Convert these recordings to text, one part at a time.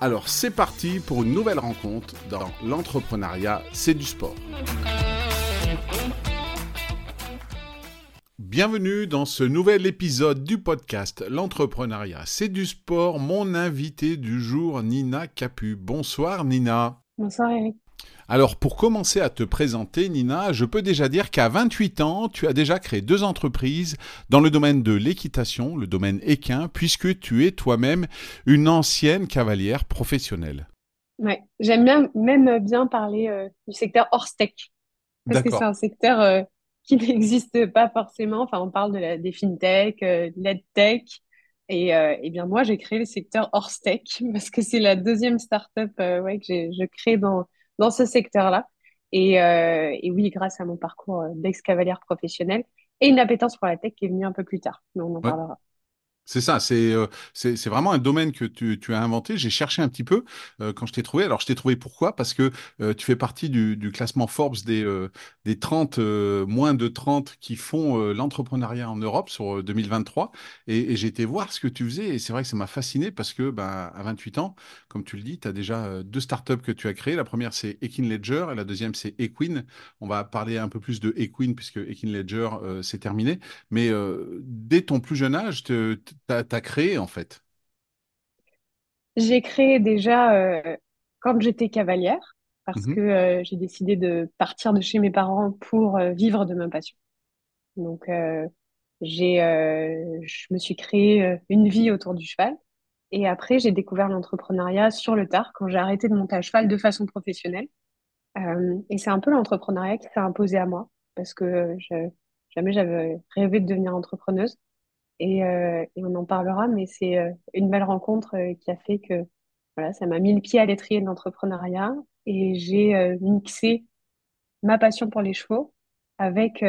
Alors c'est parti pour une nouvelle rencontre dans l'entrepreneuriat, c'est du sport. Bienvenue dans ce nouvel épisode du podcast L'entrepreneuriat, c'est du sport. Mon invité du jour, Nina Capu. Bonsoir Nina. Bonsoir Eric. Alors pour commencer à te présenter, Nina, je peux déjà dire qu'à 28 ans, tu as déjà créé deux entreprises dans le domaine de l'équitation, le domaine équin, puisque tu es toi-même une ancienne cavalière professionnelle. Ouais, j'aime bien, même bien parler euh, du secteur hors parce que c'est un secteur euh, qui n'existe pas forcément. Enfin, on parle de la, des fintech, euh, de l'edtech. Et, et, bien moi, j'ai créé le secteur hors parce que c'est la deuxième startup ouais, que je crée dans, dans ce secteur-là. Et, euh, et, oui, grâce à mon parcours euh, d'ex-cavalière professionnelle et une appétence pour la tech qui est venue un peu plus tard, mais on en parlera. C'est ça, euh, c'est c'est vraiment un domaine que tu, tu as inventé. J'ai cherché un petit peu euh, quand je t'ai trouvé. Alors, je t'ai trouvé pourquoi? Parce que euh, tu fais partie du, du classement Forbes des, des 30, moins de 30 qui font l'entrepreneuriat en Europe sur 2023. Et, et j'ai été voir ce que tu faisais. Et c'est vrai que ça m'a fasciné parce que ben, à 28 ans, comme tu le dis, tu as déjà deux startups que tu as créées. La première, c'est Equin Ledger et la deuxième, c'est Equin. On va parler un peu plus de Equin puisque Equin Ledger, c'est terminé. Mais dès ton plus jeune âge, tu t'as as créé en fait J'ai créé déjà euh, quand j'étais cavalière, parce mmh que euh, j'ai décidé de partir de chez mes parents pour euh, vivre de ma passion. Donc, j'ai, je me suis créé une vie autour du cheval. Et après, j'ai découvert l'entrepreneuriat sur le tard, quand j'ai arrêté de monter à cheval de façon professionnelle. et c'est un peu l'entrepreneuriat qui s'est imposé à moi, parce que je, jamais j'avais rêvé de devenir entrepreneuse. Et, euh, et, on en parlera, mais c'est euh, une belle rencontre euh, qui a fait que voilà, ça m'a mis le pied à l'étrier de l'entrepreneuriat et j'ai mixé ma passion pour les chevaux avec,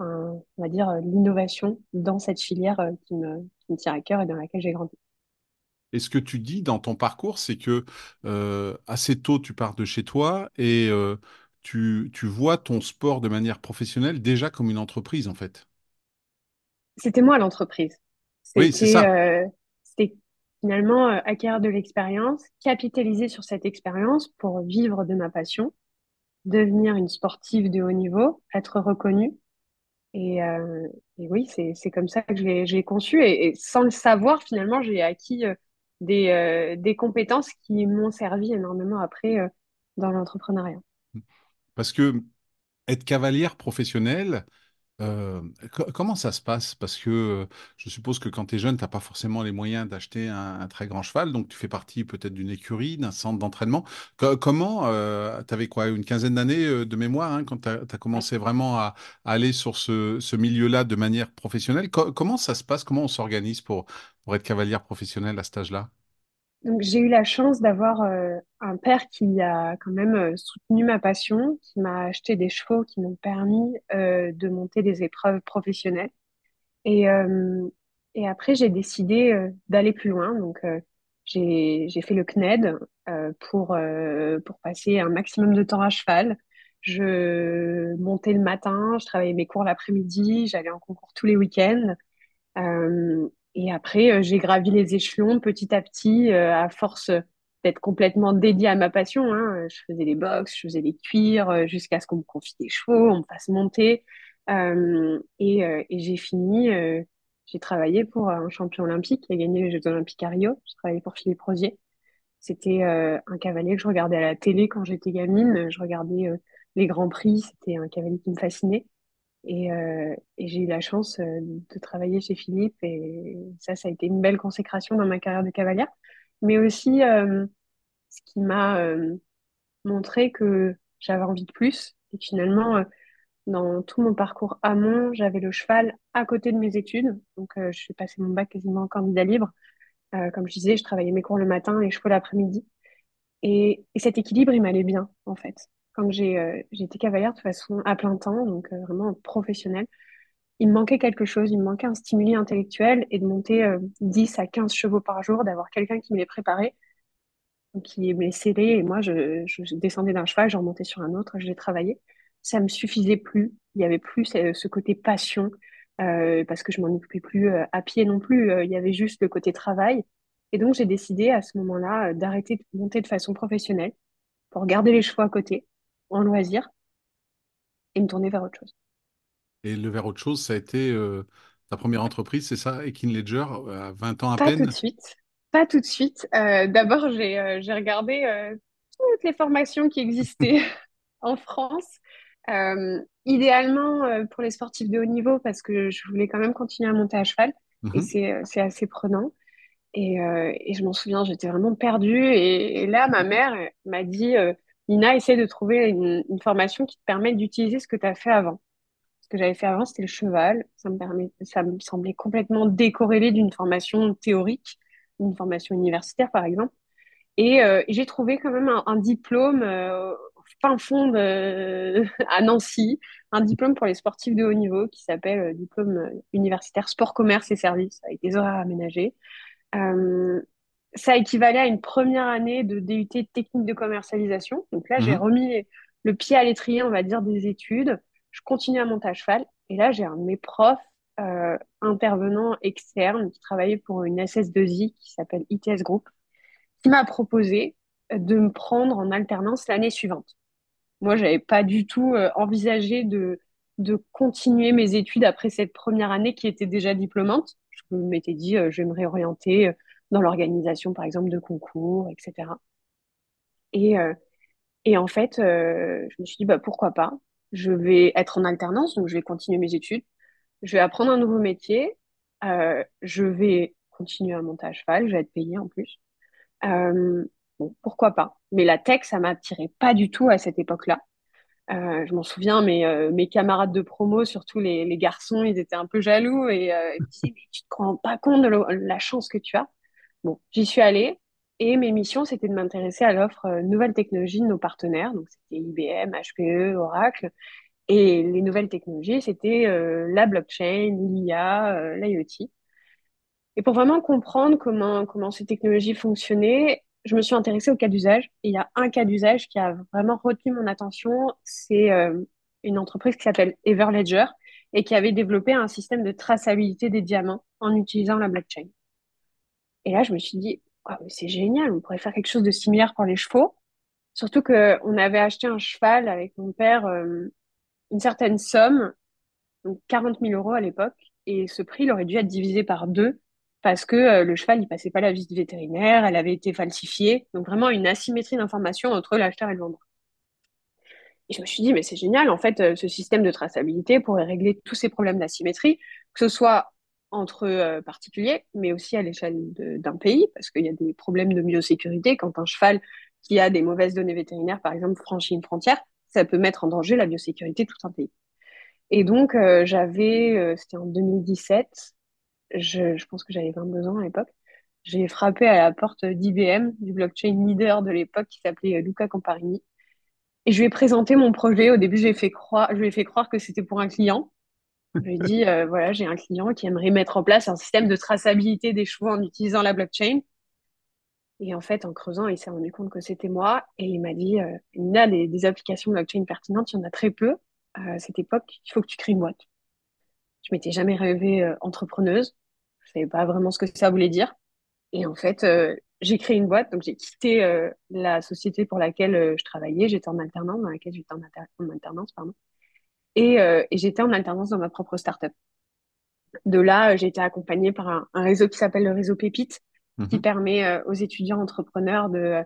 on va dire, l'innovation dans cette filière qui me, qui me tient à cœur et dans laquelle j'ai grandi. Et ce que tu dis dans ton parcours, c'est que assez tôt, tu pars de chez toi et tu, tu vois ton sport de manière professionnelle déjà comme une entreprise, en fait. C'était moi l'entreprise. Oui, c'est ça. Euh, c'était finalement euh, acquérir de l'expérience, capitaliser sur cette expérience pour vivre de ma passion, devenir une sportive de haut niveau, être reconnue. Et, euh, et oui, c'est comme ça que je l'ai conçu. Et, sans le savoir, finalement, j'ai acquis des, des compétences qui m'ont servi énormément après dans l'entrepreneuriat. Parce que être cavalière professionnelle, euh, comment ça se passe? Parce que euh, je suppose que quand tu es jeune, tu n'as pas forcément les moyens d'acheter un, très grand cheval, donc tu fais partie peut-être d'une écurie, d'un centre d'entraînement. comment, tu avais quoi, une quinzaine d'années de mémoire hein, quand tu as, commencé vraiment à, aller sur ce, milieu-là de manière professionnelle? comment ça se passe? Comment on s'organise pour, pour être cavalière professionnelle à cet âge-là? Donc, j'ai eu la chance d'avoir euh, un père qui a quand même euh, soutenu ma passion, qui m'a acheté des chevaux qui m'ont permis euh, de monter des épreuves professionnelles. Et, et après, j'ai décidé d'aller plus loin. Donc, j'ai, j'ai fait le CNED pour, pour passer un maximum de temps à cheval. Je montais le matin, je travaillais mes cours l'après-midi, j'allais en concours tous les week-ends. Et après, euh, j'ai gravi les échelons petit à petit, euh, à force d'être complètement dédiée à ma passion. Hein. Je faisais les box, je faisais les cuirs, euh, jusqu'à ce qu'on me confie des chevaux, on me fasse monter. et, j'ai fini, j'ai travaillé pour un champion olympique qui a gagné les Jeux olympiques à Rio. J'ai travaillé pour Philippe Rosier. C'était un cavalier que je regardais à la télé quand j'étais gamine. Je regardais les Grands Prix. C'était un cavalier qui me fascinait. Et, et j'ai eu la chance de travailler chez Philippe. Et ça, ça a été une belle consécration dans ma carrière de cavalière. Mais aussi, ce qui m'a montré que j'avais envie de plus. Et finalement, dans tout mon parcours amont, j'avais le cheval à côté de mes études. Donc, euh, je suis passé mon bac quasiment en candidat libre. Euh, comme je disais, je travaillais mes cours le matin, les chevaux l'après-midi. Et, cet équilibre, il m'allait bien, en fait. Quand j'ai euh, été cavalière de façon à plein temps, donc vraiment professionnelle, il me manquait quelque chose. Il me manquait un stimuli intellectuel et de monter 10 à 15 chevaux par jour, d'avoir quelqu'un qui me les préparait, qui me les scellait. Et moi, je, je descendais d'un cheval, je remontais sur un autre, je les travaillais ça me suffisait plus. Il y avait plus ce côté passion euh, parce que je m'en occupais plus euh, à pied non plus. Euh, il y avait juste le côté travail. Et donc j'ai décidé à ce moment-là d'arrêter de monter de façon professionnelle pour garder les chevaux à côté, en loisir, et me tourner vers autre chose. Et le vers autre chose, ça a été ta première entreprise, c'est ça, Ekin Ledger, à 20 ans à Pas peine? tout de suite. Pas tout de suite. D'abord, j'ai regardé toutes les formations qui existaient en France. Euh, idéalement euh, pour les sportifs de haut niveau parce que je voulais quand même continuer à monter à cheval et mhm. c'est, c'est assez prenant. Et, euh, et je m'en souviens, j'étais vraiment perdue. Et, là, ma mère m'a dit Nina, essaie de trouver une, formation qui te permette d'utiliser ce que tu as fait avant. Ce que j'avais fait avant, c'était le cheval. Ça me, permet, ça me semblait complètement décorrélé d'une formation théorique, d'une formation universitaire, par exemple. Et j'ai trouvé quand même un, diplôme fin fond à Nancy, un diplôme pour les sportifs de haut niveau qui s'appelle euh, diplôme universitaire sport, commerce et services avec des horaires aménagés. Euh, ça équivalait à une première année de DUT technique de commercialisation. Donc là, j'ai mhm. remis le pied à l'étrier, on va dire, des études. Je continue à monter à cheval. Et là, j'ai un de mes profs euh, intervenants externes qui travaillait pour une SS2I qui s'appelle ITS Group, qui m'a proposé de me prendre en alternance l'année suivante. Moi, j'avais pas du tout euh, envisagé de, de continuer mes études après cette première année qui était déjà diplômante. Je m'étais dit, euh, je vais me réorienter euh, dans l'organisation, par exemple, de concours, etc. Et, et en fait, je me suis dit, bah, pourquoi pas? Je vais être en alternance, donc je vais continuer mes études. Je vais apprendre un nouveau métier. je vais continuer à monter à cheval. Je vais être payée en plus pourquoi pas? Mais la tech, ça m'attirait pas du tout à cette époque-là. Euh, je m'en souviens, mes, euh, mes camarades de promo, surtout les, les, garçons, ils étaient un peu jaloux et euh, ils disaient, mais tu te rends pas compte de la chance que tu as. Bon, j'y suis allée et mes missions, c'était de m'intéresser à l'offre nouvelles technologies de nos partenaires. Donc, c'était IBM, HPE, Oracle. Et les nouvelles technologies, c'était la blockchain, l'IA, l'IoT. Et pour vraiment comprendre comment, comment ces technologies fonctionnaient, je me suis intéressée au cas d'usage. Et il y a un cas d'usage qui a vraiment retenu mon attention. C'est euh, une entreprise qui s'appelle Everledger et qui avait développé un système de traçabilité des diamants en utilisant la blockchain. Et là, je me suis dit, c'est génial, on pourrait faire quelque chose de similaire pour les chevaux. Surtout qu'on avait acheté un cheval avec mon père euh, une certaine somme, donc 40 000 euros à l'époque, et ce prix il aurait dû être divisé par deux parce que euh, le cheval, il passait pas la visite vétérinaire, elle avait été falsifiée. Donc vraiment une asymétrie d'information entre l'acheteur et le vendeur. Et je me suis dit, mais c'est génial, en fait, euh, ce système de traçabilité pourrait régler tous ces problèmes d'asymétrie, que ce soit entre euh, particuliers, mais aussi à l'échelle d'un pays, parce qu'il y a des problèmes de biosécurité. Quand un cheval qui a des mauvaises données vétérinaires, par exemple, franchit une frontière, ça peut mettre en danger la biosécurité de tout un pays. Et donc, j'avais, c'était en 2017, je, pense que j'avais 22 ans à l'époque, j'ai frappé à la porte d'IBM, du blockchain leader de l'époque qui s'appelait euh, Luca Camparini. Et je lui ai présenté mon projet. Au début, je lui ai fait croire que c'était pour un client. Je lui ai dit, euh, voilà, j'ai un client qui aimerait mettre en place un système de traçabilité des chevaux en utilisant la blockchain. Et en fait, en creusant, il s'est rendu compte que c'était moi. Et il m'a dit, euh, il a des, applications blockchain pertinentes, il y en a très peu. À cette époque, il faut que tu crées une boîte. Je m'étais jamais rêvée entrepreneuse. Je savais pas vraiment ce que ça voulait dire. Et en fait, euh, j'ai créé une boîte. Donc, j'ai quitté euh, la société pour laquelle euh, je travaillais. J'étais en alternance, dans laquelle j'étais en, alternance, pardon. Et, et j'étais en alternance dans ma propre startup. De là, j'ai été accompagnée par un, réseau qui s'appelle le réseau Pépite, qui mhm. permet aux étudiants entrepreneurs de,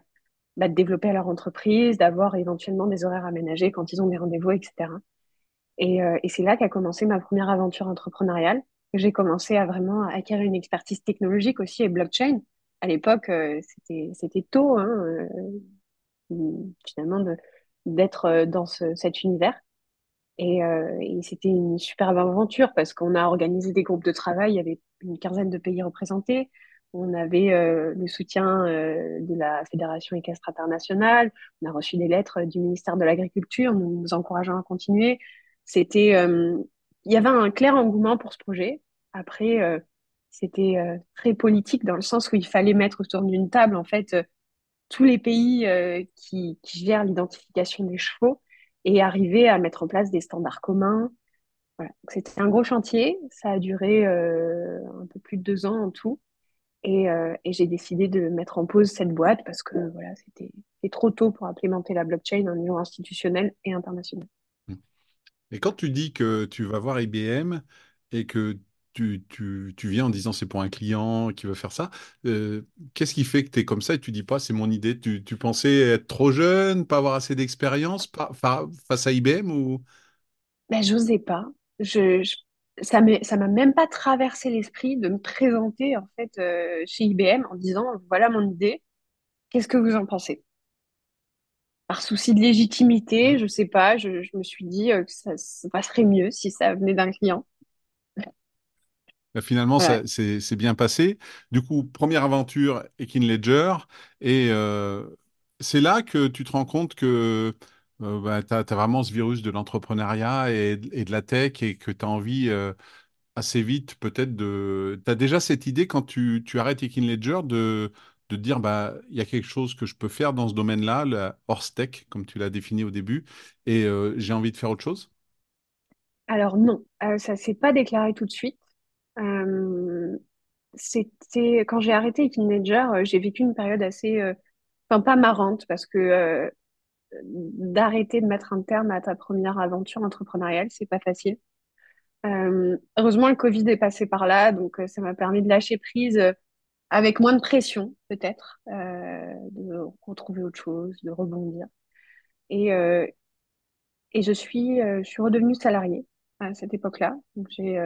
bah, de développer leur entreprise, d'avoir éventuellement des horaires aménagés quand ils ont des rendez-vous, etc. Et, et c'est là qu'a commencé ma première aventure entrepreneuriale. J'ai commencé à vraiment acquérir une expertise technologique aussi et blockchain. À l'époque, c'était c'était tôt, hein, finalement, d'être dans cet univers. Et, euh, et c'était une superbe aventure parce qu'on a organisé des groupes de travail, il y avait une quinzaine de pays représentés. On avait euh, le soutien euh, de la Fédération équestre internationale. On a reçu des lettres du ministère de l'Agriculture nous, nous encourageant à continuer. C'était, euh, il y avait un clair engouement pour ce projet. Après, euh, c'était très politique dans le sens où il fallait mettre autour d'une table en fait tous les pays qui, qui gèrent l'identification des chevaux et arriver à mettre en place des standards communs. Voilà. C'était un gros chantier, ça a duré euh, un peu plus de deux ans en tout. Et, euh, et j'ai décidé de mettre en pause cette boîte parce que voilà, c'était trop tôt pour implémenter la blockchain au niveau institutionnel et international. Et quand tu dis que tu vas voir IBM et que tu, tu, tu, viens en disant c'est pour un client qui veut faire ça. Euh, qu'est-ce qui fait que tu es comme ça et tu dis pas c'est mon idée? Tu, tu, pensais être trop jeune, pas avoir assez d'expérience face à IBM ou? Ben, J'osais pas. Je, je, ça m'a même pas traversé l'esprit de me présenter en fait euh, chez IBM en disant voilà mon idée, qu'est-ce que vous en pensez? Par souci de légitimité, mmh. je sais pas, je, je me suis dit euh, que ça, ça passerait mieux si ça venait d'un client. Bah, finalement, c'est bien passé. Du coup, première aventure, Ekin Ledger. Et euh, c'est là que tu te rends compte que euh, bah, tu as, vraiment ce virus de l'entrepreneuriat et, de la tech et que tu as envie euh, assez vite peut-être de... Tu as déjà cette idée quand tu, tu arrêtes Ekin Ledger de, de dire, bah, il y a quelque chose que je peux faire dans ce domaine-là, la horse tech, comme tu l'as défini au début, et j'ai envie de faire autre chose? Alors non, ça ne s'est pas déclaré tout de suite. Euh, c'était quand j'ai arrêté Teenager, euh, j'ai vécu une période assez, euh, enfin pas marrante parce que d'arrêter de mettre un terme à ta première aventure entrepreneuriale, c'est pas facile. heureusement, le Covid est passé par là, donc ça m'a permis de lâcher prise avec moins de pression, peut-être, de retrouver autre chose, de rebondir. Et, et je suis, je suis redevenue salariée à cette époque-là. J'ai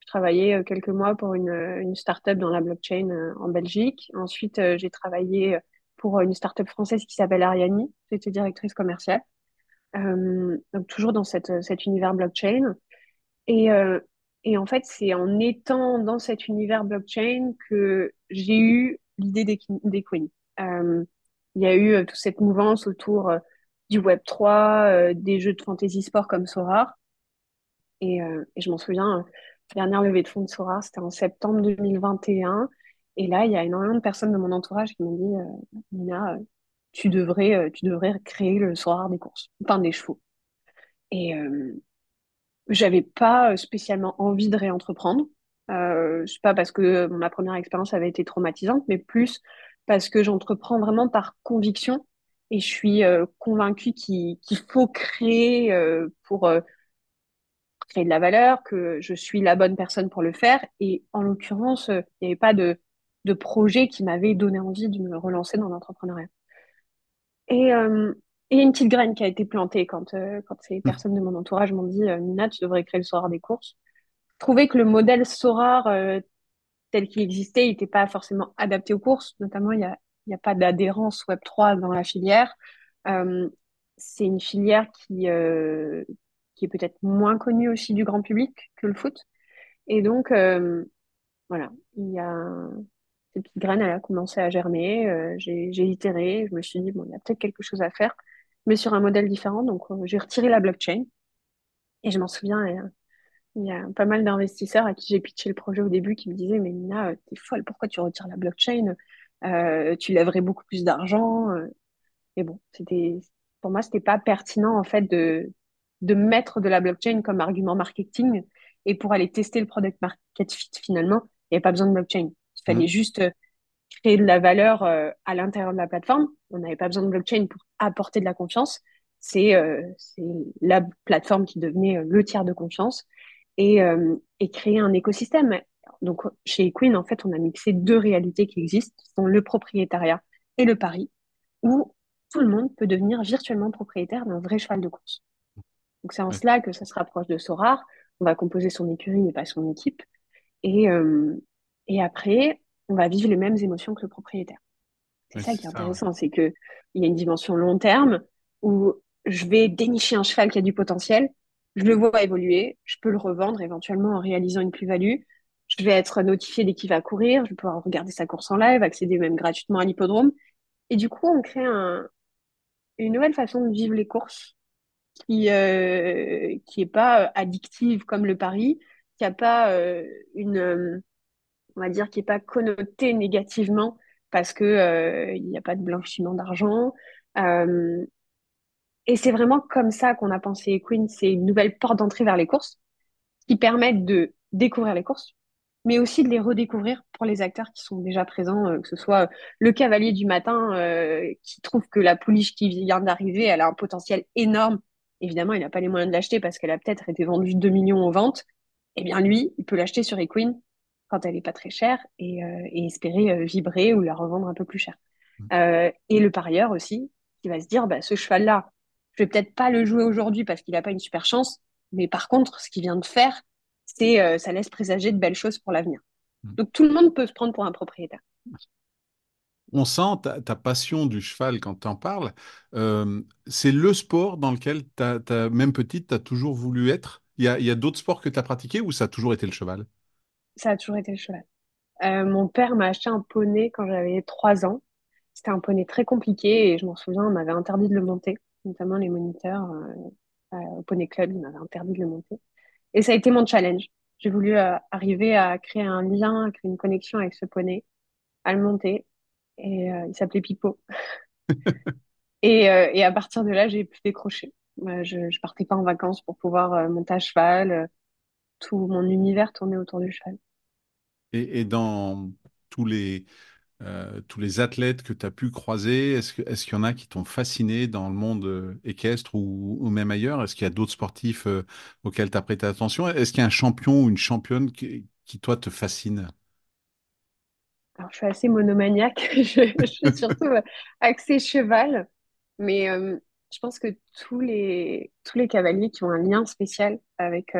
je travaillais euh, quelques mois pour une, euh, une start-up dans la blockchain euh, en Belgique. Ensuite, j'ai travaillé pour une start-up française qui s'appelle Ariani. J'étais directrice commerciale. Donc toujours dans cet univers blockchain. Et, et en fait, c'est en étant dans cet univers blockchain que j'ai eu l'idée des, des Queens. Il y a eu toute cette mouvance autour du Web 3, des jeux de fantasy sport comme Sora. Et, et je m'en souviens, dernière levée de fonds de Sora, c'était en septembre 2021. Et là, il y a énormément de personnes de mon entourage qui m'ont dit euh, Nina, euh, tu devrais, euh, tu devrais créer le Sora des courses, enfin des chevaux. Et euh, j'avais pas spécialement envie de réentreprendre. Euh, c'est pas parce que ma première expérience avait été traumatisante, mais plus parce que j'entreprends vraiment par conviction et je suis convaincue qu'il faut créer pour créer de la valeur, que je suis la bonne personne pour le faire. Et en l'occurrence, il n'y avait pas de, de projet qui m'avait donné envie de me relancer dans l'entrepreneuriat. Et, euh, et une petite graine qui a été plantée quand, euh, quand ces personnes de mon entourage m'ont dit euh, Nina, tu devrais créer le Sorar des courses. Je trouvais que le modèle Sorar tel qu'il existait n'était pas forcément adapté aux courses. Notamment, il n'y a, a pas d'adhérence Web3 dans la filière. c'est une filière qui, qui est peut-être moins connu aussi du grand public que le foot. Et donc, euh, voilà, il y a cette petite graine, elle a commencé à germer. Euh, j'ai itéré, je me suis dit, bon, il y a peut-être quelque chose à faire, mais sur un modèle différent. Donc, euh, j'ai retiré la blockchain. Et je m'en souviens, il y a pas mal d'investisseurs à qui j'ai pitché le projet au début qui me disaient, mais Nina, t'es folle, pourquoi tu retires la blockchain? Tu lèverais beaucoup plus d'argent. Et bon, c'était, pour moi, c'était pas pertinent, en fait, de, de mettre de la blockchain comme argument marketing. Et pour aller tester le product market fit, finalement, il n'y avait pas besoin de blockchain. Il fallait mmh. juste euh, créer de la valeur euh, à l'intérieur de la plateforme. On n'avait pas besoin de blockchain pour apporter de la confiance. C'est euh, la plateforme qui devenait le tiers de confiance et, et créer un écosystème. Donc, chez Equine, en fait, on a mixé deux réalités qui existent, qui sont le propriétariat et le pari, où tout le monde peut devenir virtuellement propriétaire d'un vrai cheval de course. Donc, c'est en cela que ça se rapproche de Sorar. On va composer son écurie, mais pas son équipe. Et, euh, et après, on va vivre les mêmes émotions que le propriétaire. C'est ça qui est intéressant, c'est qu'il y a une dimension long terme où je vais dénicher un cheval qui a du potentiel, je le vois évoluer, je peux le revendre éventuellement en réalisant une plus-value, je vais être notifié dès qu'il va courir, je vais pouvoir regarder sa course en live, accéder même gratuitement à l'hippodrome. Et du coup, on crée un, une nouvelle façon de vivre les courses qui euh, qui pas euh, addictive comme le pari, qui a pas euh, une euh, on va dire qui est pas connotée négativement parce que il n'y a pas de blanchiment d'argent. Et c'est vraiment comme ça qu'on a pensé Equine. C'est une nouvelle porte d'entrée vers les courses qui permettent de découvrir les courses, mais aussi de les redécouvrir pour les acteurs qui sont déjà présents, que ce soit le cavalier du matin qui trouve que la pouliche qui vient d'arriver, elle a un potentiel énorme. Évidemment, il n'a pas les moyens de l'acheter parce qu'elle a peut-être été vendue 2 millions en vente. Eh bien, lui, il peut l'acheter sur Equine quand elle n'est pas très chère et, euh, et espérer euh, vibrer ou la revendre un peu plus cher. Mmh. Euh, et le parieur aussi, qui va se dire, bah, ce cheval-là, je vais peut-être pas le jouer aujourd'hui parce qu'il n'a pas une super chance, mais par contre, ce qu'il vient de faire, c'est, ça laisse présager de belles choses pour l'avenir. Mmh. Donc tout le monde peut se prendre pour un propriétaire. On sent ta, passion du cheval quand tu en parles. Euh, c'est le sport dans lequel, même petite, tu as toujours voulu être? Il y a, d'autres sports que tu as pratiqués ou ça a toujours été le cheval? Ça a toujours été le cheval. Euh, mon père m'a acheté un poney quand j'avais 3 ans. C'était un poney très compliqué et je m'en souviens, on m'avait interdit de le monter, notamment les moniteurs euh, euh, au poney club, ils m'avaient interdit de le monter. Et ça a été mon challenge. J'ai voulu arriver à créer un lien, à créer une connexion avec ce poney, à le monter. Et il s'appelait Pipo. et, et, à partir de là, j'ai pu décrocher. je, ne partais pas en vacances pour pouvoir monter à cheval tout mon univers tournait autour du cheval. Et, dans tous les, euh, tous les athlètes que tu as pu croiser, est-ce qu'il y en a qui t'ont fasciné dans le monde euh, équestre ou, même ailleurs? Est-ce qu'il y a d'autres sportifs euh, auxquels tu as prêté attention? Est-ce qu'il y a un champion ou une championne qui, toi, te fascine? Alors, je suis assez monomaniaque. je, suis surtout axée cheval. Mais je pense que tous les, tous les cavaliers qui ont un lien spécial avec,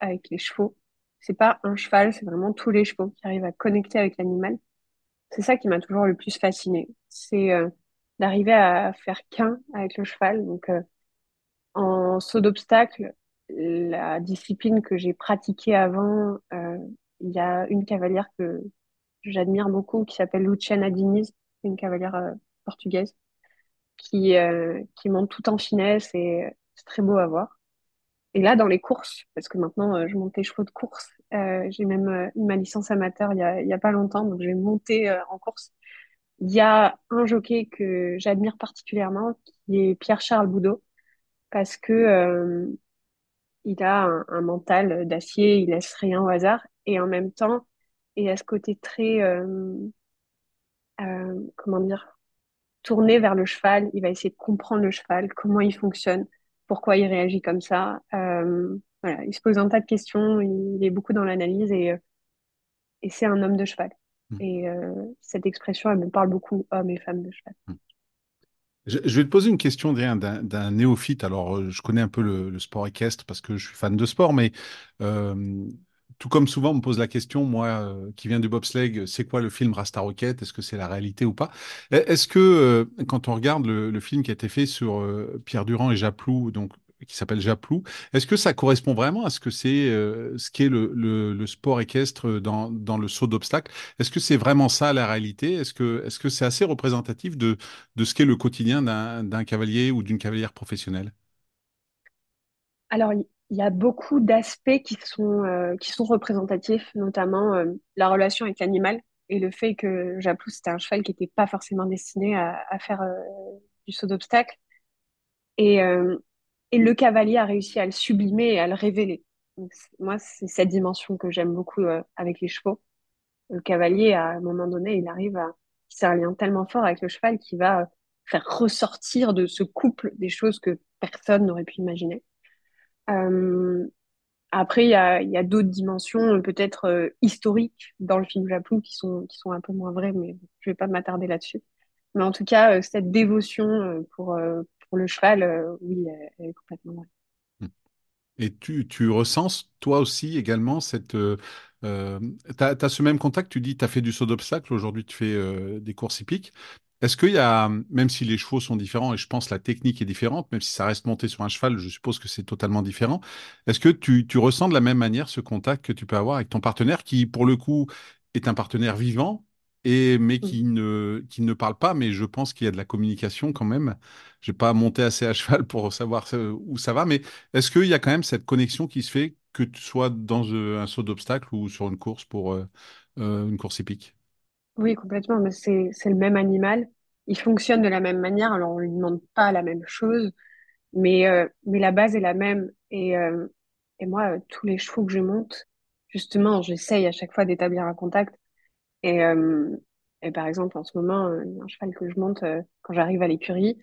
avec les chevaux. C'est pas un cheval, c'est vraiment tous les chevaux qui arrivent à connecter avec l'animal. C'est ça qui m'a toujours le plus fasciné. C'est euh, d'arriver à faire qu'un avec le cheval. Donc, euh, en saut d'obstacle, la discipline que j'ai pratiquée avant, euh, il y a une cavalière que j'admire beaucoup qui s'appelle Luciana Diniz, une cavalière portugaise qui, qui monte tout en finesse et c'est très beau à voir. Et là, dans les courses, parce que maintenant, euh, je monte les chevaux de course, euh, j'ai même euh, eu ma licence amateur il y a, a pas longtemps, donc je vais monter en course. Il y a un jockey que j'admire particulièrement, qui est Pierre-Charles Boudot, parce que il a un, mental d'acier, il laisse rien au hasard, et en même temps, il a ce côté très, comment dire, tourné vers le cheval. Il va essayer de comprendre le cheval, comment il fonctionne pourquoi il réagit comme ça. Euh, voilà, il se pose un tas de questions, il est beaucoup dans l'analyse et, euh, et c'est un homme de cheval. Hmm. Et euh, cette expression, elle me parle beaucoup, hommes et femmes de cheval. Hmm. Je, vais te poser une question d'un néophyte. Alors, je connais un peu le, sport équestre parce que je suis fan de sport, mais tout comme souvent, on me pose la question, moi euh, qui viens du bobsleigh, c'est quoi le film Rasta Rocket? Est-ce que c'est la réalité ou pas? Est-ce que euh, quand on regarde le, film qui a été fait sur euh, Pierre Durand et Japlou, donc qui s'appelle Japlou, est-ce que ça correspond vraiment à ce que c'est ce qu'est le, le, sport équestre dans, le saut d'obstacle Est-ce que c'est vraiment ça la réalité? Est-ce que est-ce que c'est assez représentatif de, de ce qu'est le quotidien d'un cavalier ou d'une cavalière professionnelle? Alors, il y a beaucoup d'aspects qui sont, euh, qui sont représentatifs, notamment euh, la relation avec l'animal et le fait que Japlou, c'était un cheval qui n'était pas forcément destiné à, à faire euh, du saut d'obstacle. Et, et le cavalier a réussi à le sublimer et à le révéler. Moi, c'est cette dimension que j'aime beaucoup avec les chevaux. Le cavalier, à un moment donné, il arrive à... C'est un lien tellement fort avec le cheval qui va faire ressortir de ce couple des choses que personne n'aurait pu imaginer. Euh, Après, il y a, d'autres dimensions, peut-être euh, historiques dans le film Japon qui sont, qui sont un peu moins vraies, mais je vais pas m'attarder là-dessus. Mais en tout cas, euh, cette dévotion euh, pour, euh, le cheval, euh, oui, elle, est complètement vraie. Et tu, tu ressens, toi aussi, également, cette... Euh, euh, tu as, ce même contact, tu dis, tu as fait du saut d'obstacle, aujourd'hui tu fais euh, des courses hippiques. Est-ce qu'il y a, même si les chevaux sont différents, et je pense la technique est différente, même si ça reste monté sur un cheval, je suppose que c'est totalement différent, est-ce que tu, tu ressens de la même manière ce contact que tu peux avoir avec ton partenaire, qui, pour le coup, est un partenaire vivant, et, mais qui ne, qui ne parle pas, mais je pense qu'il y a de la communication quand même. Je n'ai pas monté assez à cheval pour savoir où ça va, mais est-ce qu'il y a quand même cette connexion qui se fait, que tu sois dans euh, un saut d'obstacle ou sur une course pour euh, euh, une course hippique? Oui, complètement, mais c'est, c'est le même animal. Il fonctionne de la même manière, alors on lui demande pas la même chose, mais, euh, mais la base est la même. Et, euh, et moi, euh, tous les chevaux que je monte, justement, j'essaye à chaque fois d'établir un contact. Et, euh, et par exemple, en ce moment, euh, un cheval que je monte, quand j'arrive à l'écurie,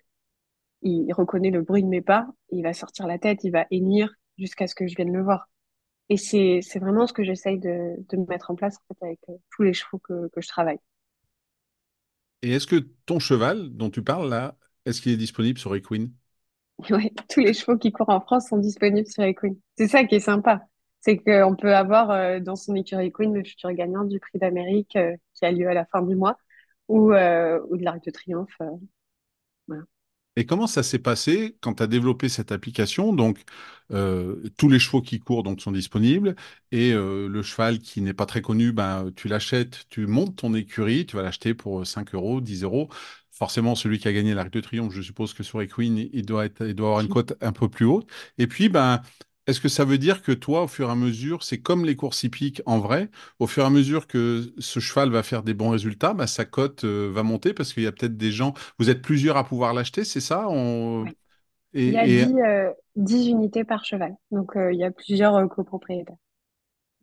il reconnaît le bruit de mes pas, il va sortir la tête, il va hennir jusqu'à ce que je vienne le voir. Et c'est, c'est vraiment ce que j'essaye de, de mettre en place en fait, avec euh, tous les chevaux que, que je travaille. Et est-ce que ton cheval dont tu parles là, est-ce qu'il est disponible sur Equine? Ouais, tous les chevaux qui courent en France sont disponibles sur Equine. C'est ça qui est sympa. C'est qu'on peut avoir euh, dans son écurie Equine le futur gagnant du Prix d'Amérique euh, qui a lieu à la fin du mois ou, euh, ou de l'Arc de Triomphe. Euh. Et comment ça s'est passé quand tu as développé cette application? Donc, euh, tous les chevaux qui courent donc, sont disponibles et euh, le cheval qui n'est pas très connu, ben, tu l'achètes, tu montes ton écurie, tu vas l'acheter pour 5 euros, 10 euros. Forcément, celui qui a gagné l'Arc de Triomphe, je suppose que sur Equine, il doit être, il doit avoir une cote un peu plus haute. Et puis, ben, est-ce que ça veut dire que toi, au fur et à mesure, c'est comme les courses hippiques en vrai, au fur et à mesure que ce cheval va faire des bons résultats, ben, sa cote euh, va monter parce qu'il y a peut-être des gens vous êtes plusieurs à pouvoir l'acheter, c'est ça? On-. Il y a Et, et- 10 euh, 10 unités par cheval. Donc, euh, il y a plusieurs copropriétaires.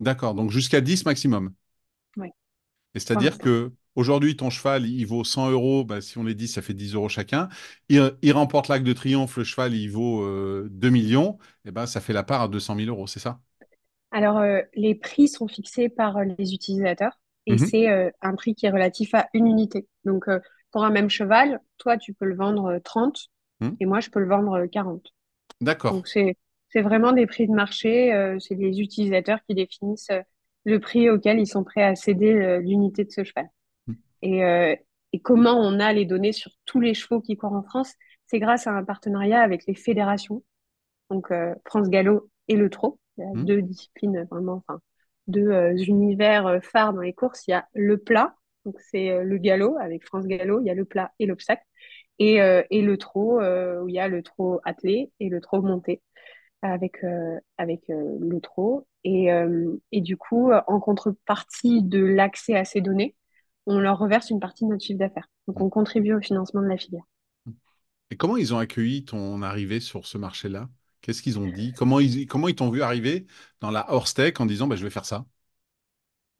d'accord, donc jusqu'à 10 maximum. Ouais, Et c'est-à-dire que aujourd'hui, ton cheval, il vaut 100 euros. bah, si on est 10, ça fait 10 euros chacun. Il, il remporte l'Arc de Triomphe, le cheval, il vaut euh, 2 millions. Et ben, ça fait la part à 200 000 euros, c'est ça? Alors, euh, les prix sont fixés par euh, les utilisateurs et Mhm, c'est euh, un prix qui est relatif à une unité. Donc, euh, pour un même cheval, toi, tu peux le vendre euh, 30 mhm. et moi, je peux le vendre euh, 40. D'accord. Donc, c'est, c'est vraiment des prix de marché. euh, c'est les utilisateurs qui définissent euh, le prix auquel ils sont prêts à céder euh, l'unité de ce cheval. Et, euh, et comment on a les données sur tous les chevaux qui courent en France? C'est grâce à un partenariat avec les fédérations donc euh, France Gallo et le trot. Il y a Mhm, deux disciplines vraiment, enfin deux euh, univers euh, phares dans les courses. Il y a le plat, donc c'est euh, le galop avec France Gallo. Il y a le plat et l'obstacle et, euh, et le trot euh, où il y a le trot attelé et le trot monté avec euh, avec euh, le trot et euh, et du coup euh, en contrepartie de l'accès à ces données, on leur reverse une partie de notre chiffre d'affaires. Donc on contribue au financement de la filière. Et comment ils ont accueilli ton arrivée sur ce marché-là? Qu'est-ce qu'ils ont dit? Comment ils, comment ils t'ont vu arriver dans la horse tech en disant, bah, je vais faire ça?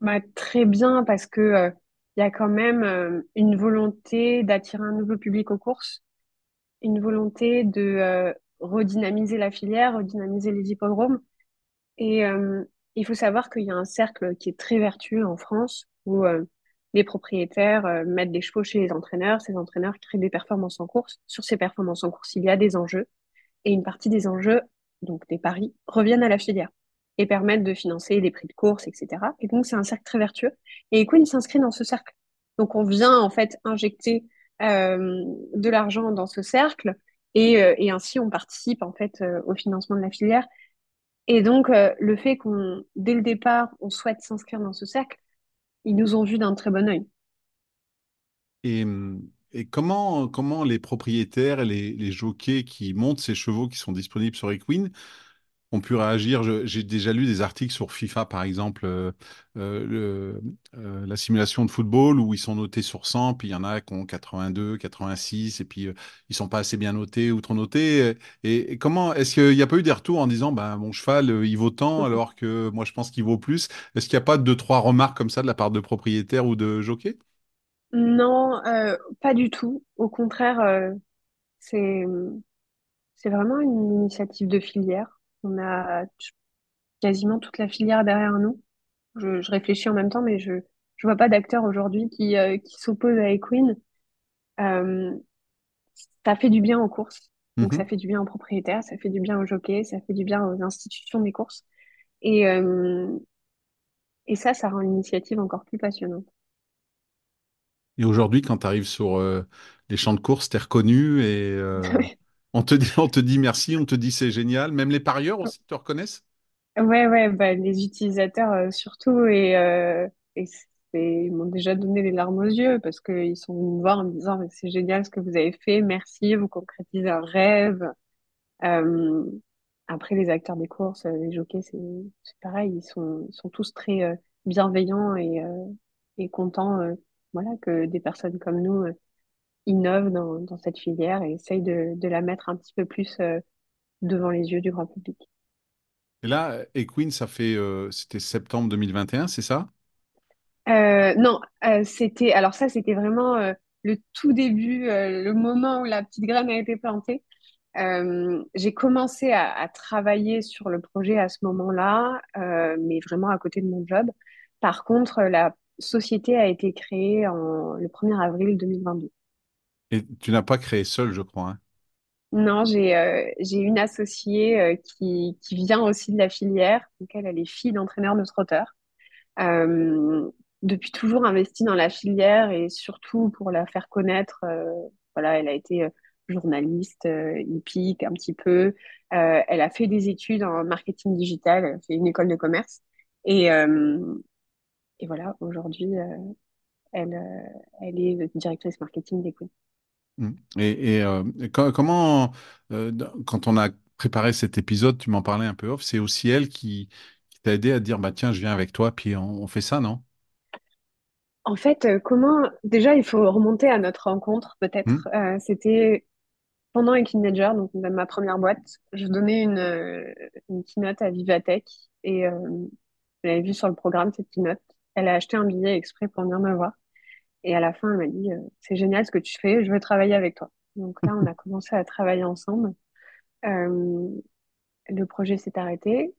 Bah, très bien parce que euh, il y a quand même euh, une volonté d'attirer un nouveau public aux courses, une volonté de euh, redynamiser la filière, redynamiser les hippodromes. Et euh, il faut savoir qu'il y a un cercle qui est très vertueux en France où euh, les propriétaires euh, mettent des chevaux chez les entraîneurs, ces entraîneurs créent des performances en course. Sur ces performances en course, il y a des enjeux et une partie des enjeux, donc des paris, reviennent à la filière et permettent de financer les prix de course, etc. Et donc, c'est un cercle très vertueux. Et Equine s'inscrit dans ce cercle. Donc, on vient en fait injecter euh, de l'argent dans ce cercle et, euh, et ainsi on participe en fait euh, au financement de la filière. Et donc, euh, le fait qu'on, dès le départ, on souhaite s'inscrire dans ce cercle, ils nous ont vus d'un très bon œil. Et, et comment, comment les propriétaires les, les jockeys qui montent ces chevaux qui sont disponibles sur Equine ont pu réagir. J'ai déjà lu des articles sur FIFA, par exemple, euh, euh, le- euh, la simulation de football où ils sont notés sur 100, puis il y en a qui ont 82, 86, et puis euh, ils sont pas assez bien notés ou trop notés. Et, et comment, est-ce qu'il n'y a pas eu des retours en disant, bah, mon cheval, il vaut tant, alors que moi, je pense qu'il vaut plus? Est-ce qu'il n'y a pas deux, trois remarques comme ça de la part de propriétaires ou de jockeys? Non, pas du tout. Au contraire, c'est C'est vraiment une initiative de filière. On a, quasiment toute la filière derrière nous. Je, je réfléchis en même temps, mais je je vois pas d'acteurs aujourd'hui qui, euh, qui s'opposent à Equine. Euh, ça fait du bien aux courses, donc ça Mhm. fait du bien aux propriétaires, ça fait du bien aux jockeys, ça fait du bien aux institutions des courses. Et, euh, et ça, ça rend l'initiative encore plus passionnante. Et aujourd'hui, quand tu arrives sur les champs de course, t'es reconnu et on te dit, merci, on te dit c'est génial. Même les parieurs aussi te reconnaissent? Ouais, ouais, bah, les utilisateurs euh, surtout, et, euh, ils m'ont déjà donné les larmes aux yeux parce qu'ils sont venus me voir en me disant, c'est génial ce que vous avez fait, merci, vous concrétisez un rêve. Euh, après, les acteurs des courses, les jockeys, c'est pareil, ils sont, tous très bienveillants et, et contents voilà, que des personnes comme nous innovent dans, dans cette filière et essayent de, de la mettre un petit peu plus euh, devant les yeux du grand public. Et là, Equine, ça fait, euh, c'était septembre 2021, c'est ça? Euh, non, c'était alors ça, c'était vraiment le tout début, euh, le moment où la petite graine a été plantée. Euh, j'ai commencé à, à travailler sur le projet à ce moment-là, euh, mais vraiment à côté de mon job. Par contre, la société a été créée en, le 1er avril 2022. Et tu n'as pas créé seul, je crois, hein. Non, j'ai euh, j'ai une associée euh, qui, vient aussi de la filière, donc elle, est fille d'entraîneur de trotteurs. Euh, depuis toujours investie dans la filière et surtout pour la faire connaître. elle a été journaliste, euh, hippique un petit peu. Elle a fait des études en marketing digital, elle une école de commerce. Et, et voilà, aujourd'hui, elle, elle est directrice marketing des Queens. Mm. Et, et, euh, co- comment, euh, quand on a préparé cet épisode, tu m'en parlais un peu off, c'est aussi elle qui, qui t'a aidé à dire, bah tiens, je viens avec toi, puis on, on fait ça, non? En fait, euh, comment déjà il faut remonter à notre rencontre peut-être. Mm. Euh, c'était pendant un Manager, donc dans ma première boîte, je donnais une, euh, une keynote à Vivatech et euh, elle avait vu sur le programme cette keynote. Elle a acheté un billet exprès pour venir me voir. Et à la fin, elle m'a dit, euh, c'est génial ce que tu fais, je veux travailler avec toi. Donc là, on a commencé à travailler ensemble. Euh, le projet s'est arrêté.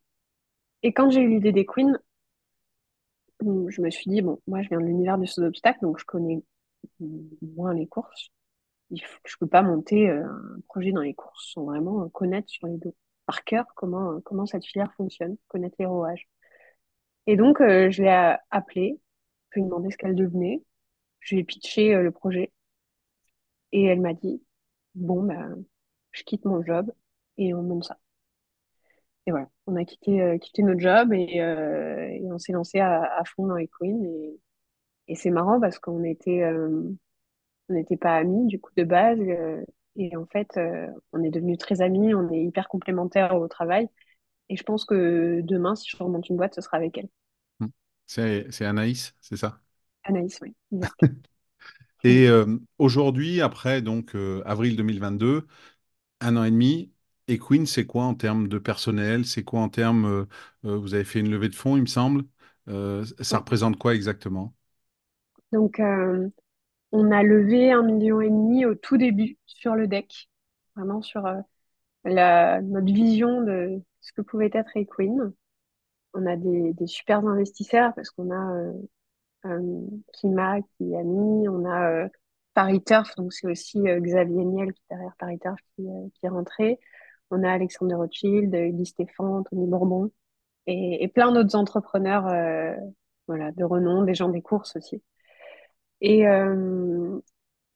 Et quand j'ai eu l'idée des Queens, je me suis dit, bon, moi, je viens de l'univers du saut d'obstacle, donc je connais moins les courses. Je peux pas monter euh, un projet dans les courses sans vraiment connaître sur les dos, par cœur, comment, comment cette filière fonctionne, connaître les rouages. Et donc, euh, je l'ai appelée, je lui ai demandé ce qu'elle devenait, je lui ai pitché euh, le projet et elle m'a dit, bon, ben, je quitte mon job et on monte ça. Et voilà, on a quitté, euh, quitté notre job et, euh, et on s'est lancé à, fond dans les. Et, et c'est marrant parce qu'on était, on n'était pas amis du coup de base. et en fait, on est devenus très amis, on est hyper complémentaires au travail. Et je pense que demain, si je remonte une boîte, ce sera avec elle. C'est, c'est Anaïs, c'est ça? Anaïs, oui. Et euh, aujourd'hui, après donc euh, avril 2022, un an et demi, et Queen, c'est quoi en termes de personnel? C'est quoi en termes, euh, vous avez fait une levée de fonds, il me semble. Euh, ça représente quoi exactement? Donc, euh, on a levé un million et demi au tout début sur le deck, vraiment sur la, notre vision de ce que pouvait être Equine. On a des, des super investisseurs parce qu'on a Kima qui a mis, on a euh, Paris Turf, donc c'est aussi euh, Xavier Niel qui est derrière Paris Turf qui, euh, qui est rentré. On a Alexandre Rothschild, euh, Guy Stéphane, Tony Bourbon et, et plein d'autres entrepreneurs euh, voilà, de renom, des gens des courses aussi. Et euh,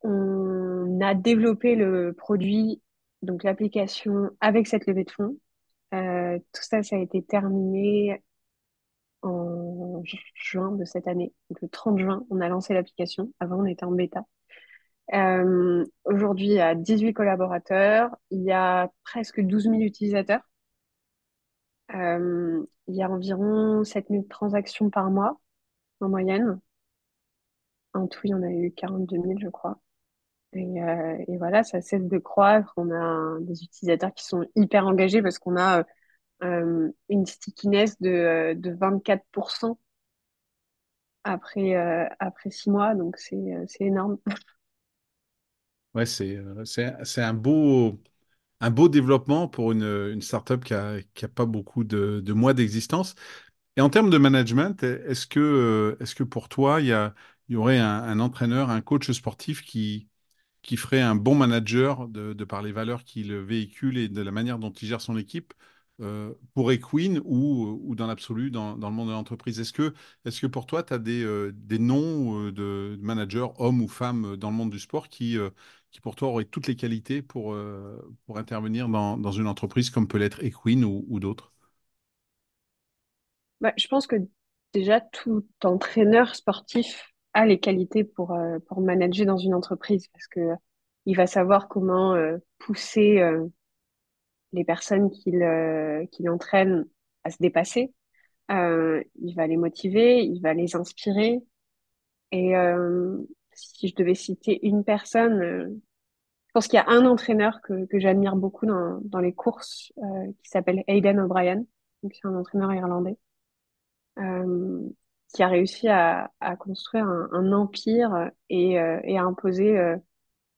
on a développé le produit, donc l'application avec cette levée de fonds. Euh, tout ça, ça a été terminé en ju- juin de cette année. Le 30 juin, on a lancé l'application. Avant, on était en bêta. Euh, aujourd'hui, il y a 18 collaborateurs. Il y a presque 12 000 utilisateurs. Euh, il y a environ 7 000 transactions par mois en moyenne. En tout, il y en a eu 42 000, je crois. Et, euh, et voilà, ça cesse de croître. On a des utilisateurs qui sont hyper engagés parce qu'on a une stickiness de, euh, de 24% après, euh, après six mois. Donc, c'est, euh, énorme. Ouais, c'est euh, un beau un beau développement pour une, une startup qui a, qui a pas beaucoup de, de mois d'existence. Et en termes de management, est-ce que, euh, est-ce que pour toi, il y a, il y aurait un, un entraîneur, un coach sportif qui, qui ferait un bon manager de, de par les valeurs qu'il véhicule et de la manière dont il gère son équipe? Euh, pour Equine ou, ou dans l'absolu dans, dans, le monde de l'entreprise? Est-ce que, est que pour toi, tu as des, euh, des noms euh, de managers, hommes ou femmes, dans le monde du sport qui, qui pour toi auraient toutes les qualités pour, pour intervenir dans, dans, une entreprise comme peut l'être Equine ou, d'autres? Bah, Je pense que déjà tout entraîneur sportif a les qualités pour, pour manager dans une entreprise parce que il va savoir comment pousser les personnes qu'il qu'il entraîne à se dépasser. il va les motiver, il va les inspirer. Et si je devais citer une personne, je pense qu'il y a un entraîneur que, que j'admire beaucoup dans, dans les courses qui s'appelle Aidan O'Brien. C'est un entraîneur irlandais qui a réussi à, à construire un, empire et, euh, et à imposer euh,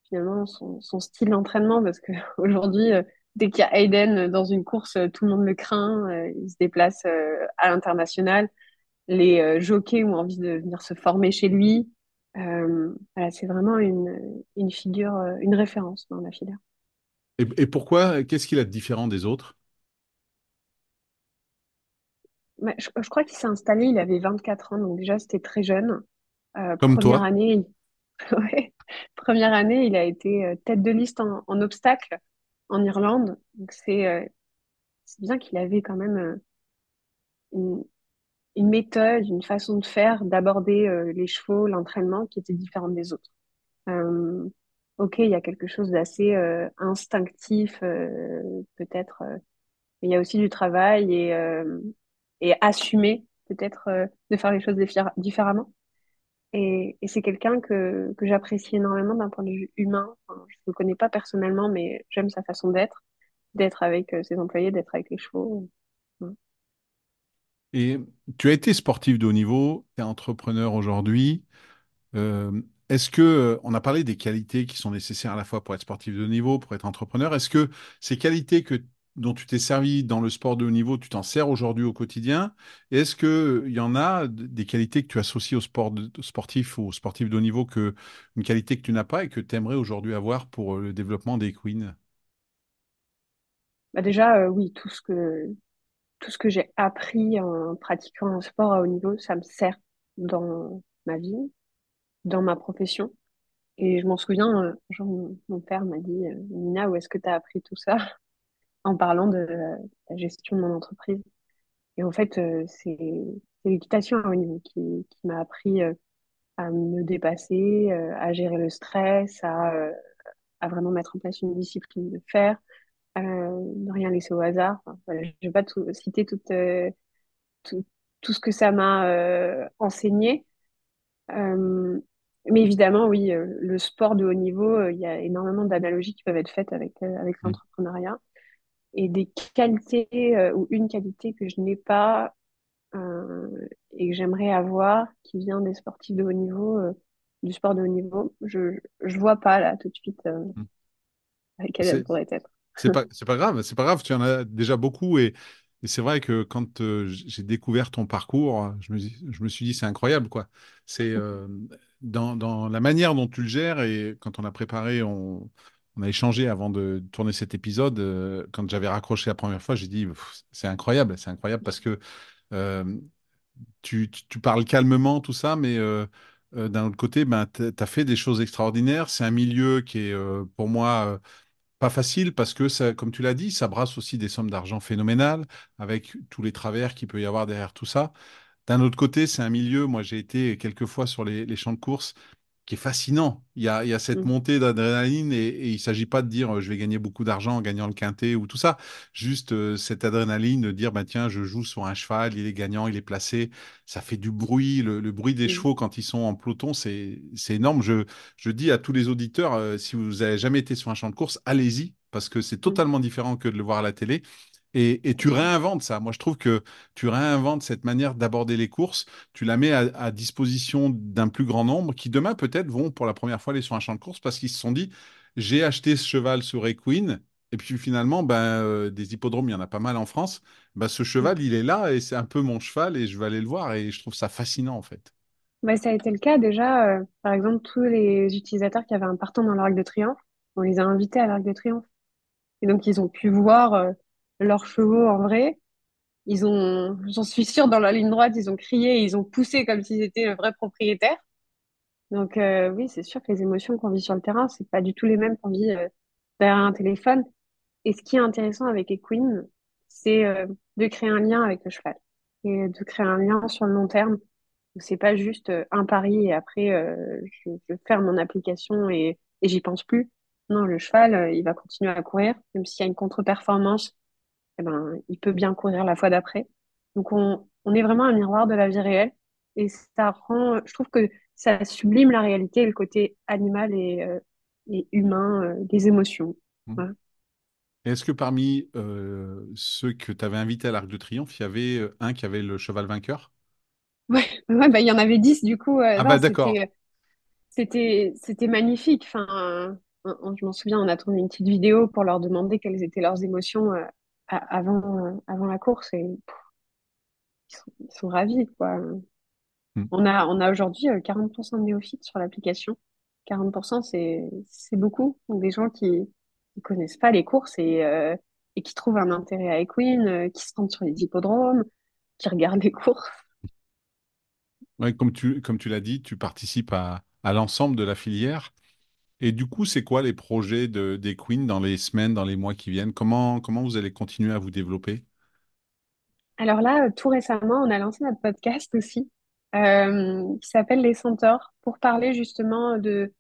finalement son, son style d'entraînement parce que aujourd'hui, euh, dès qu'il y a Hayden dans une course, tout le monde le craint, il se déplace à l'international. Les jockeys ont envie de venir se former chez lui. voilà, c'est vraiment une, une figure, une référence dans la filière. Et, et pourquoi Qu'est-ce qu'il a de différent des autres? Je, je, crois qu'il s'est installé, il avait 24 ans, donc déjà c'était très jeune. Euh, Comme première toi. année, il... ouais. première année, il a été euh, tête de liste en, en obstacle en Irlande. C'est euh, bien qu'il avait quand même euh, une, méthode, une façon de faire, d'aborder euh, les chevaux, l'entraînement qui était différente des autres. ok, il y a quelque chose d'assez instinctif, peut-être, mais il y a aussi du travail et et assumer peut-être euh, de faire les choses différemment. Et, c'est quelqu'un que, que j'apprécie énormément d'un point de vue humain. Je ne le connais pas personnellement, mais j'aime sa façon d'être, d'être avec euh, ses employés, d'être avec les chevaux. Et tu as été sportif de haut niveau, tu es entrepreneur aujourd'hui. Euh, est-ce que, on a parlé des qualités qui sont nécessaires à la fois pour être sportif de haut niveau, pour être entrepreneur. Est-ce que ces qualités que dont tu t'es servi dans le sport de haut niveau, tu t'en sers aujourd'hui au quotidien. Est-ce qu'il y en a des qualités que tu associes au sport de, sportif ou au sportif de haut niveau, que, une qualité que tu n'as pas et que tu aimerais aujourd'hui avoir pour le développement des queens? Bah Déjà, euh, oui, tout ce que, que j'ai appris en pratiquant un sport à haut niveau, ça me sert dans ma vie, dans ma profession. Et je m'en souviens, euh, mon, père m'a dit, euh, Nina, où est-ce que tu as appris tout ça? En parlant de la gestion de mon entreprise. Et en fait, euh, c'est l'équitation à haut niveau qui, qui m'a appris euh, à me dépasser, euh, à gérer le stress, à, à vraiment mettre en place une discipline de faire, ne rien laisser au hasard. Enfin, voilà, je ne vais pas tout, citer tout, tout, tout, ce que ça m'a enseigné. mais évidemment, oui, le sport de haut niveau, il y a énormément d'analogies qui peuvent être faites avec, avec Mmh. l'entrepreneuriat et des qualités euh, ou une qualité que je n'ai pas euh, et que j'aimerais avoir qui vient des sportifs de haut niveau, euh, du sport de haut niveau, je je vois pas là tout de suite Mmh. laquelle elle pourrait être. c'est pas, pas grave, c'est pas grave, tu en as déjà beaucoup et, et c'est vrai que quand j'ai découvert ton parcours, je me, je me suis dit c'est incroyable quoi. C'est dans, dans la manière dont tu le gères et quand on a préparé, on, on a échangé avant de tourner cet épisode. euh, quand j'avais raccroché la première fois, j'ai dit c'est incroyable, c'est incroyable parce que euh, tu, parles calmement, tout ça, mais euh, d'un autre côté, ben, tu as fait des choses extraordinaires. C'est un milieu qui est pour moi pas facile parce que, comme tu l'as dit, ça brasse aussi des sommes d'argent phénoménales avec tous les travers qu'il peut y avoir derrière tout ça. D'un autre côté, c'est un milieu, moi j'ai été quelques fois sur les, les champs de course, qui est fascinant. Il y a, il y a cette Mm, montée d'adrénaline et, et il ne s'agit pas de dire euh, je vais gagner beaucoup d'argent en gagnant le quintet ou tout ça. Juste euh, cette adrénaline de dire bah, tiens, je joue sur un cheval, il est gagnant, il est placé. Ça fait du bruit. Le, le bruit des mm, chevaux quand ils sont en peloton, c'est c'est énorme. Je, je dis à tous les auditeurs, euh, si vous n'avez jamais été sur un champ de course, allez-y parce que c'est mm, totalement différent que de le voir à la télé. Et, et tu réinventes ça. Moi, je trouve que tu réinventes cette manière d'aborder les courses. Tu la mets à, à disposition d'un plus grand nombre qui, demain, peut-être, vont pour la première fois aller sur un champ de course parce qu'ils se sont dit, j'ai acheté ce cheval sur Equine. Et puis finalement, ben, euh, des hippodromes, il y en a pas mal en France. Ben, ce Mm. cheval, il est là et c'est un peu mon cheval et je vais aller le voir et je trouve ça fascinant en fait. Bah, ça a été le cas déjà, euh, par exemple, tous les utilisateurs qui avaient un partant dans l'Arc de Triomphe, on les a invités à l'Arc de Triomphe. Et donc, ils ont pu voir euh, leurs chevaux en vrai. Ils ont, j'en suis sûre, dans la ligne droite, ils ont crié, ils ont poussé comme s'ils étaient le vrai propriétaire. Donc, euh, oui, c'est sûr que les émotions qu'on vit sur le terrain, c'est pas du tout les mêmes qu'on vit euh, derrière un téléphone. Et ce qui est intéressant avec Equine, c'est euh, de créer un lien avec le cheval et de créer un lien sur le long terme. C'est pas juste euh, un pari et après euh, je, je ferme mon application et, et j'y pense plus. Non, le cheval, euh, il va continuer à courir, même s'il y a une contre-performance, eh ben, il peut bien courir la fois d'après. Donc on, on est vraiment un miroir de la vie réelle et ça rend, je trouve que ça sublime la réalité et le côté animal et, euh, et humain euh, des émotions. Mm. Voilà. Et Est-ce que parmi euh, ceux que tu avais invités à l'Arc de Triomphe, il y avait un qui avait le cheval vainqueur? Ouais, ouais, bah, il y en avait 10 du coup. Ah non, bah d'accord. c'était, magnifique. Enfin, je m'en souviens, on a tourné une petite vidéo pour leur demander quelles étaient leurs émotions avant, euh, avant la course et pff, ils sont, ils sont ravis, quoi. Mm. On a, on a aujourd'hui euh, 40% de néophytes sur l'application. 40%, c'est, c'est beaucoup. Donc, des gens qui ne connaissent pas les courses et, euh, et qui trouvent un intérêt à Equine, euh, qui se rendent sur les hippodromes, qui regardent les courses. Ouais, comme tu, comme tu l'as dit, tu participes à, à l'ensemble de la filière. Et du coup, c'est quoi les projets de, des Queens dans les semaines, dans les mois qui viennent? Comment, comment vous allez continuer à vous développer? Alors là, euh, tout récemment, on a lancé notre podcast aussi, euh, qui s'appelle Les Centaures, pour parler justement de,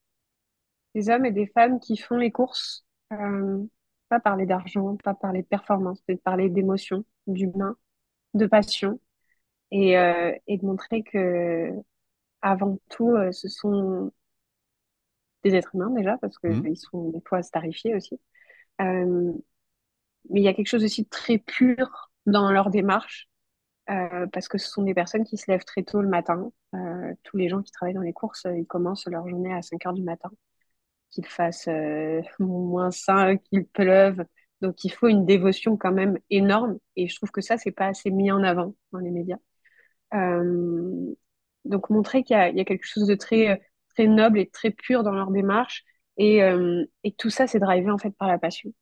des hommes et des femmes qui font les courses. Euh, pas parler d'argent, pas parler de performance, mais parler d'émotion, d'humain, de passion. et, et de montrer que avant tout, ce sont des êtres humains déjà, parce qu'ils sont des fois starifiés aussi. Euh, mais il y a quelque chose aussi de très pur dans leur démarche, euh, parce que ce sont des personnes qui se lèvent très tôt le matin. Euh, tous les gens qui travaillent dans les courses, ils commencent leur journée à 5 heures du matin, qu'il fasse moins 5, qu'il pleuve. Donc il faut une dévotion quand même énorme, et je trouve que ça, c'est pas assez mis en avant dans les médias. Donc montrer qu'il y a quelque chose de très, très noble et très pur dans leur démarche. Et, euh, et tout ça, c'est drivé en fait par la passion,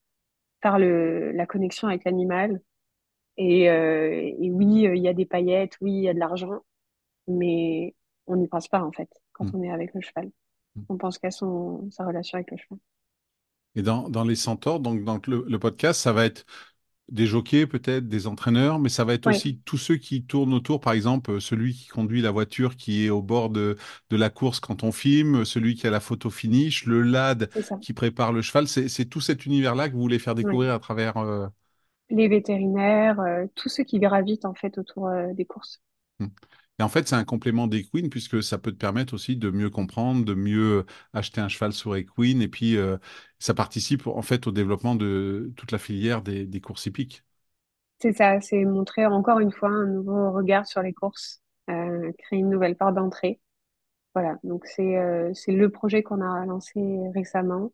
par le, la connexion avec l'animal. Et, euh, et oui, euh, il y a des paillettes, oui, il y a de l'argent, mais on n'y pense pas en fait quand Hmm. on est avec le cheval. On pense qu'à son, sa relation avec le cheval. Et dans, dans les centaures, donc dans le, le podcast, ça va être des jockeys, peut-être des entraîneurs, mais ça va être Oui, aussi tous ceux qui tournent autour, par exemple, euh, celui qui conduit la voiture qui est au bord de, de la course quand on filme, celui qui a la photo finish, le lad qui prépare le cheval. C'est, tout cet univers-là que vous voulez faire Oui. découvrir à travers. euh, Les vétérinaires, euh, tous ceux qui gravitent en fait autour euh, des courses. hmm. Et en fait, c'est un complément d'Equine puisque ça peut te permettre aussi de mieux comprendre, de mieux acheter un cheval sur Equine et puis euh, ça participe en fait au développement de toute la filière des, courses hippiques. C'est ça, c'est montrer encore une fois un nouveau regard sur les courses, euh, créer une nouvelle porte d'entrée. Voilà, donc c'est euh, le projet qu'on a lancé récemment.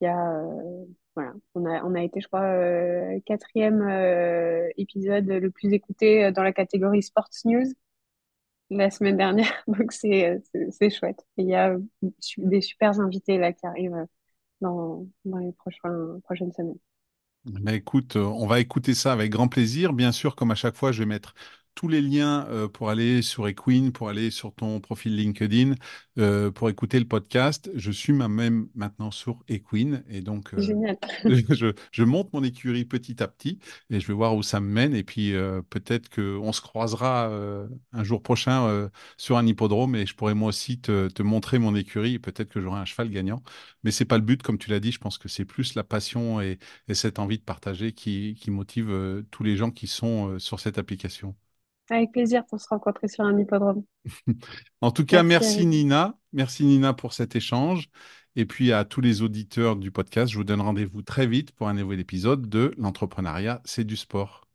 Il y a euh, voilà, on a on a été je crois euh, quatrième euh, épisode le plus écouté euh, dans la catégorie Sports News la semaine dernière, donc c'est euh, c'est chouette. Et il y a des super invités là qui arrivent euh, dans dans les prochains prochaines semaines. Ben écoute, euh, on va écouter ça avec grand plaisir. Bien sûr, comme à chaque fois, je vais mettre tous les liens euh, pour aller sur Equine, pour aller sur ton profil LinkedIn, euh, pour écouter le podcast. Je suis moi-même maintenant sur Equine et donc euh, Génial. je, je monte mon écurie petit à petit et je vais voir où ça me mène. Et puis peut-être qu'on se croisera un jour prochain sur un hippodrome et je pourrai moi aussi te, te montrer mon écurie et peut-être que j'aurai un cheval gagnant. Mais c'est pas le but, comme tu l'as dit. Je pense que c'est plus la passion et et cette envie de partager qui, qui motive tous les gens qui sont sur cette application. Avec plaisir pour se rencontrer sur un hippodrome. En tout cas, Merci. Nina. Merci Nina pour cet échange. Et puis à tous les auditeurs du podcast, je vous donne rendez-vous très vite pour un nouvel épisode de L'entrepreneuriat, c'est du sport.